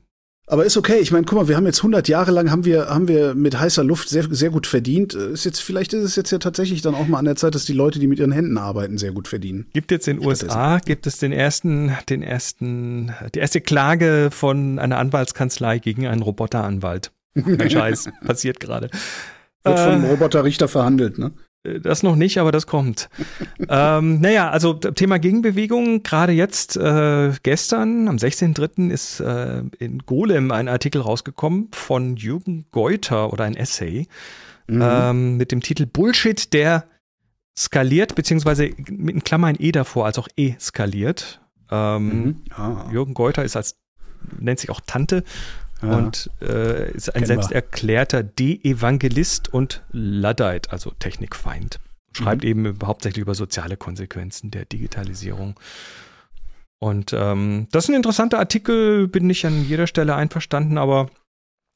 aber ist okay. Ich meine, guck mal, wir haben jetzt 100 Jahre lang haben wir haben wir mit heißer Luft sehr sehr gut verdient. Ist jetzt vielleicht ist es jetzt ja tatsächlich dann auch mal an der Zeit, dass die Leute, die mit ihren Händen arbeiten, sehr gut verdienen. Gibt jetzt in den USA gibt es den ersten den ersten die erste Klage von einer Anwaltskanzlei gegen einen Roboteranwalt. Scheiß passiert gerade. Wird von einem äh, Roboterrichter verhandelt, ne? Das noch nicht, aber das kommt. ähm, naja, also Thema Gegenbewegung, gerade jetzt, äh, gestern, am 16.03. ist äh, in Golem ein Artikel rausgekommen von Jürgen Geuter oder ein Essay mhm. ähm, mit dem Titel Bullshit, der skaliert, beziehungsweise mit einem Klammer ein E davor, als auch E skaliert. Ähm, mhm. ah. Jürgen Geuter ist als, nennt sich auch Tante ja. und äh, ist ein selbsterklärter De-Evangelist und Luddite, also Technikfeind. Schreibt mhm. eben hauptsächlich über soziale Konsequenzen der Digitalisierung. Und ähm, das ist ein interessanter Artikel, bin nicht an jeder Stelle einverstanden, aber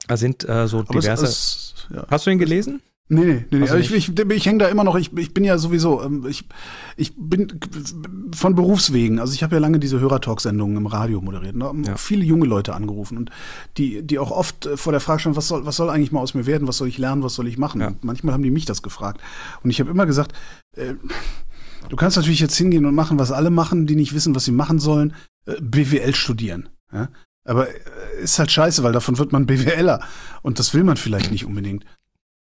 da sind äh, so aber diverse. Es, es, ja. Hast du ihn gelesen? Nee, nee, nee. Also ich, ich, ich hänge da immer noch, ich, ich bin ja sowieso, ähm, ich, ich bin von Berufswegen, also ich habe ja lange diese Hörertalk-Sendungen im Radio moderiert, ne? ja. viele junge Leute angerufen und die, die auch oft äh, vor der Frage standen, was soll, was soll eigentlich mal aus mir werden, was soll ich lernen, was soll ich machen? Ja. Und manchmal haben die mich das gefragt. Und ich habe immer gesagt, äh, du kannst natürlich jetzt hingehen und machen, was alle machen, die nicht wissen, was sie machen sollen, äh, BWL studieren. Ja? Aber äh, ist halt scheiße, weil davon wird man BWLer. Und das will man vielleicht nicht unbedingt.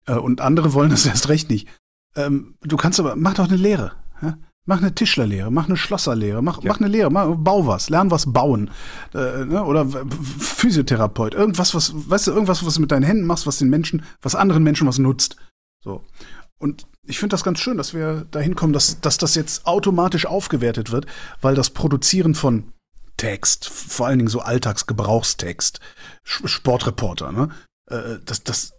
Äh, und andere wollen das erst recht nicht. Ähm, du kannst aber, mach doch eine Lehre. Mach eine Tischlerlehre, mach eine Schlosserlehre, mach, ja. mach eine Lehre, mach, bau was, lern was bauen. Äh, ne? Oder Physiotherapeut, irgendwas, was, weißt du, irgendwas, was du mit deinen Händen machst, was den Menschen, was anderen Menschen was nutzt. So. Und ich finde das ganz schön, dass wir dahin kommen, dass, dass das jetzt automatisch aufgewertet wird, weil das Produzieren von Text, vor allen Dingen so Alltagsgebrauchstext, Sportreporter, ne? Äh, das, das,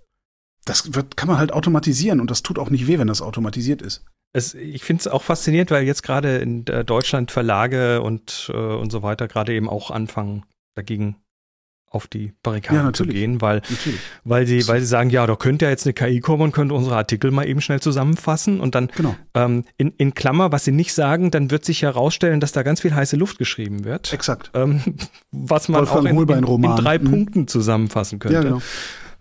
das wird, kann man halt automatisieren und das tut auch nicht weh, wenn das automatisiert ist. Es, ich finde es auch faszinierend, weil jetzt gerade in Deutschland Verlage und, äh, und so weiter gerade eben auch anfangen, dagegen auf die Barrikaden ja, zu gehen, weil, weil, sie, weil sie sagen, ja, da könnte ja jetzt eine KI kommen und könnte unsere Artikel mal eben schnell zusammenfassen und dann genau. ähm, in, in Klammer, was sie nicht sagen, dann wird sich herausstellen, dass da ganz viel heiße Luft geschrieben wird. Exakt. Ähm, was man Wolfgang auch in, in, in drei mhm. Punkten zusammenfassen könnte. Ja, genau.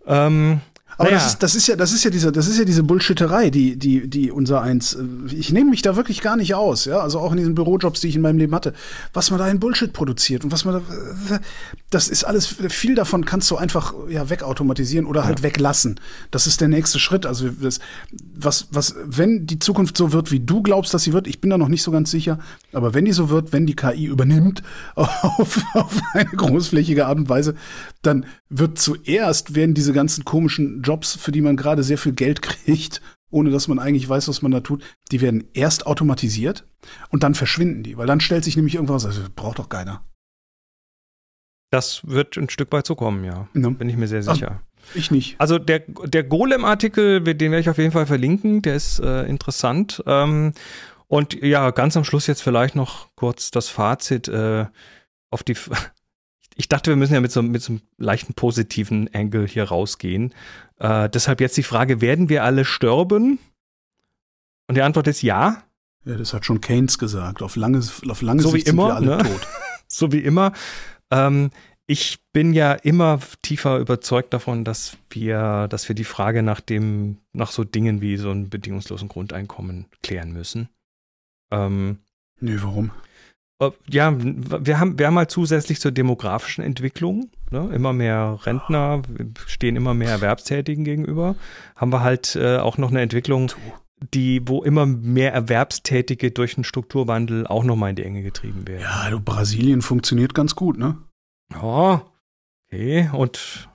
Ähm, aber naja. das, ist, das ist ja, das ist ja diese, das ist ja diese Bullshitterei, die, die, die unser eins. Äh, ich nehme mich da wirklich gar nicht aus, ja. Also auch in diesen Bürojobs, die ich in meinem Leben hatte, was man da in Bullshit produziert und was man da, das ist alles, viel davon kannst du einfach ja wegautomatisieren oder halt ja. weglassen. Das ist der nächste Schritt. Also das, was, was, wenn die Zukunft so wird, wie du glaubst, dass sie wird, ich bin da noch nicht so ganz sicher, aber wenn die so wird, wenn die KI übernimmt auf, auf eine großflächige Art und Weise, dann wird zuerst werden diese ganzen komischen Jobs, für die man gerade sehr viel Geld kriegt, ohne dass man eigentlich weiß, was man da tut, die werden erst automatisiert und dann verschwinden die, weil dann stellt sich nämlich irgendwas, also braucht doch keiner. Das wird ein Stück weit so kommen, ja. ja. Bin ich mir sehr sicher. Ach, ich nicht. Also der, der Golem-Artikel, den werde ich auf jeden Fall verlinken, der ist äh, interessant. Ähm, und ja, ganz am Schluss jetzt vielleicht noch kurz das Fazit äh, auf die ich dachte, wir müssen ja mit so, mit so einem leichten positiven Angle hier rausgehen. Äh, deshalb jetzt die Frage, werden wir alle sterben? Und die Antwort ist ja. Ja, das hat schon Keynes gesagt. Auf lange, auf lange so Sicht immer, sind wir alle ne? tot. so wie immer. Ähm, ich bin ja immer tiefer überzeugt davon, dass wir, dass wir die Frage nach dem, nach so Dingen wie so einem bedingungslosen Grundeinkommen klären müssen. Ähm, Nö, warum? Ja, wir haben, wir haben halt zusätzlich zur demografischen Entwicklung, ne, immer mehr Rentner, stehen immer mehr Erwerbstätigen gegenüber, haben wir halt äh, auch noch eine Entwicklung, die, wo immer mehr Erwerbstätige durch einen Strukturwandel auch nochmal in die Enge getrieben werden. Ja, du, Brasilien funktioniert ganz gut, ne? Ja, okay. Und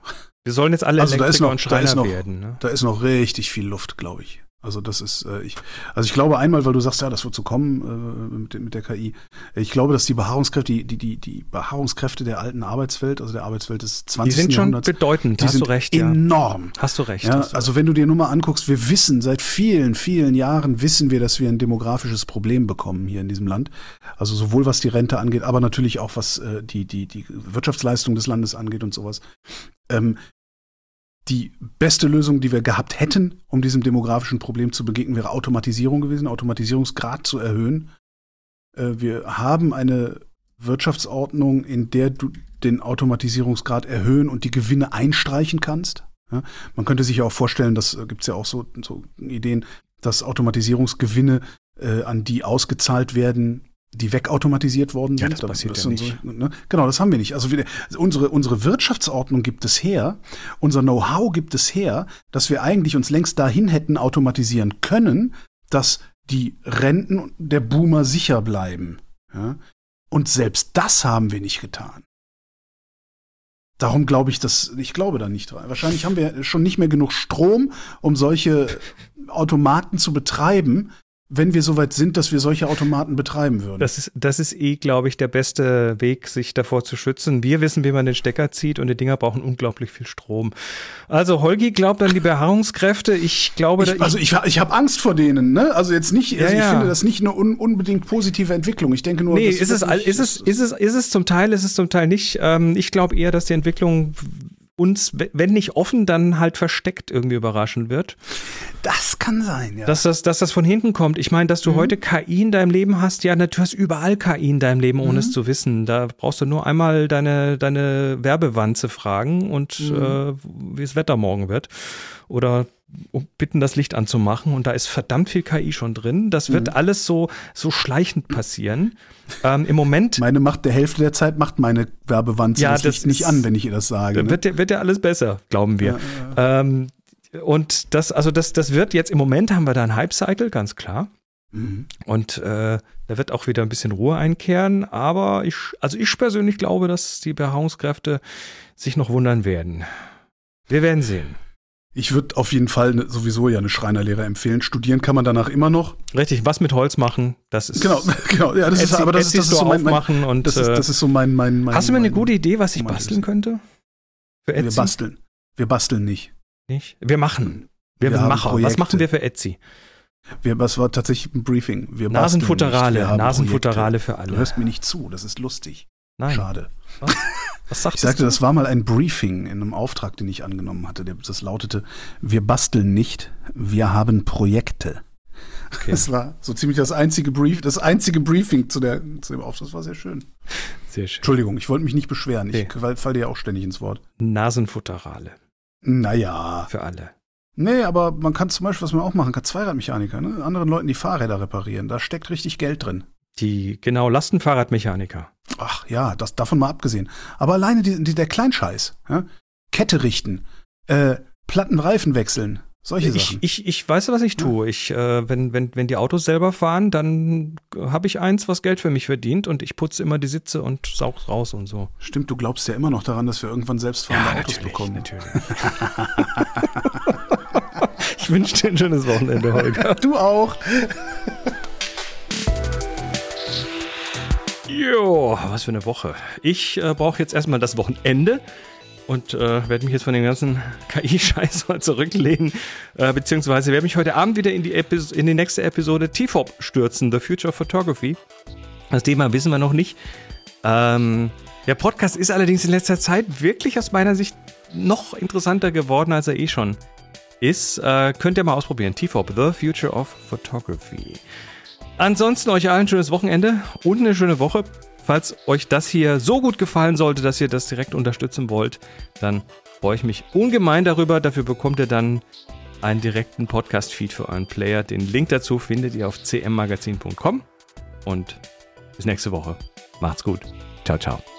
wir sollen jetzt alle also Elektriker noch, und Schreiner noch, werden. Ne? Da ist noch richtig viel Luft, glaube ich. Also das ist, äh, ich, also ich glaube einmal, weil du sagst, ja, das wird so kommen äh, mit, mit der KI. Ich glaube, dass die Beharrungskräfte, die, die, die, die Beharrungskräfte der alten Arbeitswelt, also der Arbeitswelt des 20. Die sind schon bedeutend, die hast sind du recht. Enorm. Ja. Hast du recht. Ja, du also wenn du dir nur mal anguckst, wir wissen, seit vielen, vielen Jahren wissen wir, dass wir ein demografisches Problem bekommen hier in diesem Land. Also sowohl was die Rente angeht, aber natürlich auch was äh, die, die, die Wirtschaftsleistung des Landes angeht und sowas. Ähm, die beste Lösung, die wir gehabt hätten, um diesem demografischen Problem zu begegnen, wäre Automatisierung gewesen, Automatisierungsgrad zu erhöhen. Äh, wir haben eine Wirtschaftsordnung, in der du den Automatisierungsgrad erhöhen und die Gewinne einstreichen kannst. man könnte sich ja auch vorstellen, das äh, gibt es ja auch so, so, Ideen, dass Automatisierungsgewinne äh, an die ausgezahlt werden, die wegautomatisiert worden sind. Ja, das passiert das ja nicht. So, ne? Genau, das haben wir nicht. Also wir, unsere, unsere Wirtschaftsordnung gibt es her, unser Know-how gibt es her, dass wir eigentlich uns längst dahin hätten automatisieren können, dass die Renten der Boomer sicher bleiben. Ja? Und selbst das haben wir nicht getan. Darum glaube ich, dass ich glaube da nicht dran. Wahrscheinlich haben wir schon nicht mehr genug Strom, um solche Automaten zu betreiben, wenn wir soweit sind, dass wir solche Automaten betreiben würden. Das ist, das ist eh, glaube ich, der beste Weg, sich davor zu schützen. Wir wissen, wie man den Stecker zieht und die Dinger brauchen unglaublich viel Strom. Also Holgi glaubt an die Beharrungskräfte. Ich glaube, ich, also ich, ich habe Angst vor denen. Ne? Also jetzt nicht. Also ja, ja. Ich finde das nicht eine un, unbedingt positive Entwicklung. Ich denke nur. Nee, ist es, ist es, ist es, ist es zum Teil, ist es zum Teil nicht. Ähm, ich glaube eher, dass die Entwicklung uns, wenn nicht offen, dann halt versteckt irgendwie überraschen wird. Das kann sein, ja. Dass das, dass das von hinten kommt. Ich meine, dass du mhm. heute KI in deinem Leben hast, ja, du hast überall KI in deinem Leben, ohne mhm. es zu wissen. Da brauchst du nur einmal deine, deine Werbewanze fragen und mhm. äh, wie das Wetter morgen wird. Oder bitten, das Licht anzumachen und da ist verdammt viel KI schon drin. Das wird mhm. alles so, so schleichend passieren. Ähm, Im Moment. Meine macht der Hälfte der Zeit macht meine Werbewanze ja, das, das Licht nicht an, wenn ich ihr das sage. Ne? Wird, ja, wird ja alles besser, glauben wir. Ja. Ähm, und das, also das, das wird jetzt im Moment haben wir da ein Hype-Cycle, ganz klar. Mhm. Und äh, da wird auch wieder ein bisschen Ruhe einkehren. Aber ich, also ich persönlich glaube, dass die Beharrungskräfte sich noch wundern werden. Wir werden sehen. Ich würde auf jeden Fall ne, sowieso ja eine Schreinerlehre empfehlen. Studieren kann man danach immer noch. Richtig, was mit Holz machen, das ist. Genau, genau. Ja, das Etsy, ist, aber das ist, das ist so mein, mein und, das, ist, das ist so mein, mein, mein Hast du mir eine gute Idee, was ich basteln könnte? Für Etsy? Wir basteln. Wir basteln nicht. Nicht? Wir machen. Wir, wir machen. Was machen wir für Etsy? Wir, das war tatsächlich ein Briefing. Wir Nasenfutterale, Nasenfutterale für alle. Du hörst mir nicht zu, das ist lustig. Nein. Schade. Was? Was sagst ich sagte, du? das war mal ein Briefing in einem Auftrag, den ich angenommen hatte. Das lautete, wir basteln nicht, wir haben Projekte. Okay. Das war so ziemlich das einzige Brief, das einzige Briefing zu, der, zu dem Auftrag. Das war sehr schön. Sehr schön. Entschuldigung, ich wollte mich nicht beschweren. Nee. Ich falle dir ja auch ständig ins Wort. Nasenfutterale. Naja. Für alle. Nee, aber man kann zum Beispiel, was man auch machen kann, Zweiradmechaniker, ne? Anderen Leuten die Fahrräder reparieren. Da steckt richtig Geld drin. Die, genau, Lastenfahrradmechaniker. Ach ja, das davon mal abgesehen. Aber alleine die, die, der Kleinscheiß. Ja? Kette richten, äh, Plattenreifen wechseln, solche ich, Sachen. Ich, ich weiß, was ich tue. Ich, äh, wenn, wenn, wenn die Autos selber fahren, dann habe ich eins, was Geld für mich verdient und ich putze immer die Sitze und saug raus und so. Stimmt, du glaubst ja immer noch daran, dass wir irgendwann selbstfahrende ja, Autos bekommen. Natürlich. ich wünsche dir ein schönes Wochenende, Holger. Du auch. Jo, was für eine Woche. Ich äh, brauche jetzt erstmal das Wochenende und äh, werde mich jetzt von dem ganzen KI-Scheiß mal zurücklehnen, äh, beziehungsweise werde mich heute Abend wieder in die, Epis in die nächste Episode TFOP stürzen, The Future of Photography. Das Thema wissen wir noch nicht. Ähm, der Podcast ist allerdings in letzter Zeit wirklich aus meiner Sicht noch interessanter geworden, als er eh schon ist. Äh, könnt ihr mal ausprobieren. TFOP, The Future of Photography. Ansonsten euch allen ein schönes Wochenende und eine schöne Woche. falls euch das hier so gut gefallen sollte, dass ihr das direkt unterstützen wollt, dann freue ich mich ungemein darüber. Dafür bekommt ihr dann einen direkten Podcast-Feed für euren Player. Den Link dazu findet ihr auf cmmagazin.com. Und bis nächste Woche. Macht's gut. Ciao, ciao.